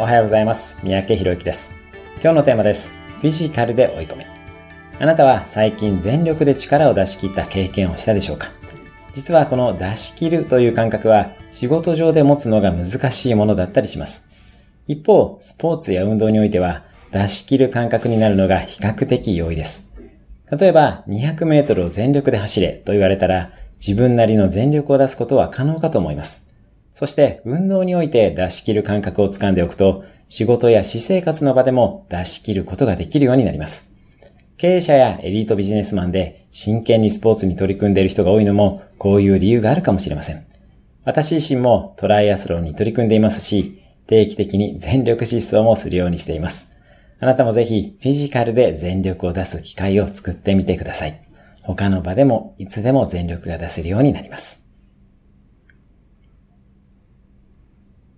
おはようございます。三宅博之です。今日のテーマです。フィジカルで追い込め。あなたは最近全力で力を出し切った経験をしたでしょうか？実はこの出し切るという感覚は仕事上で持つのが難しいものだったりします。一方、スポーツや運動においては出し切る感覚になるのが比較的容易です。例えば200メートルを全力で走れと言われたら自分なりの全力を出すことは可能かと思います。そして運動において出し切る感覚をつかんでおくと仕事や私生活の場でも出し切ることができるようになります。経営者やエリートビジネスマンで真剣にスポーツに取り組んでいる人が多いのもこういう理由があるかもしれません。私自身もトライアスロンに取り組んでいますし、定期的に全力疾走もするようにしています。あなたもぜひフィジカルで全力を出す機会を作ってみてください。他の場でもいつでも全力が出せるようになります。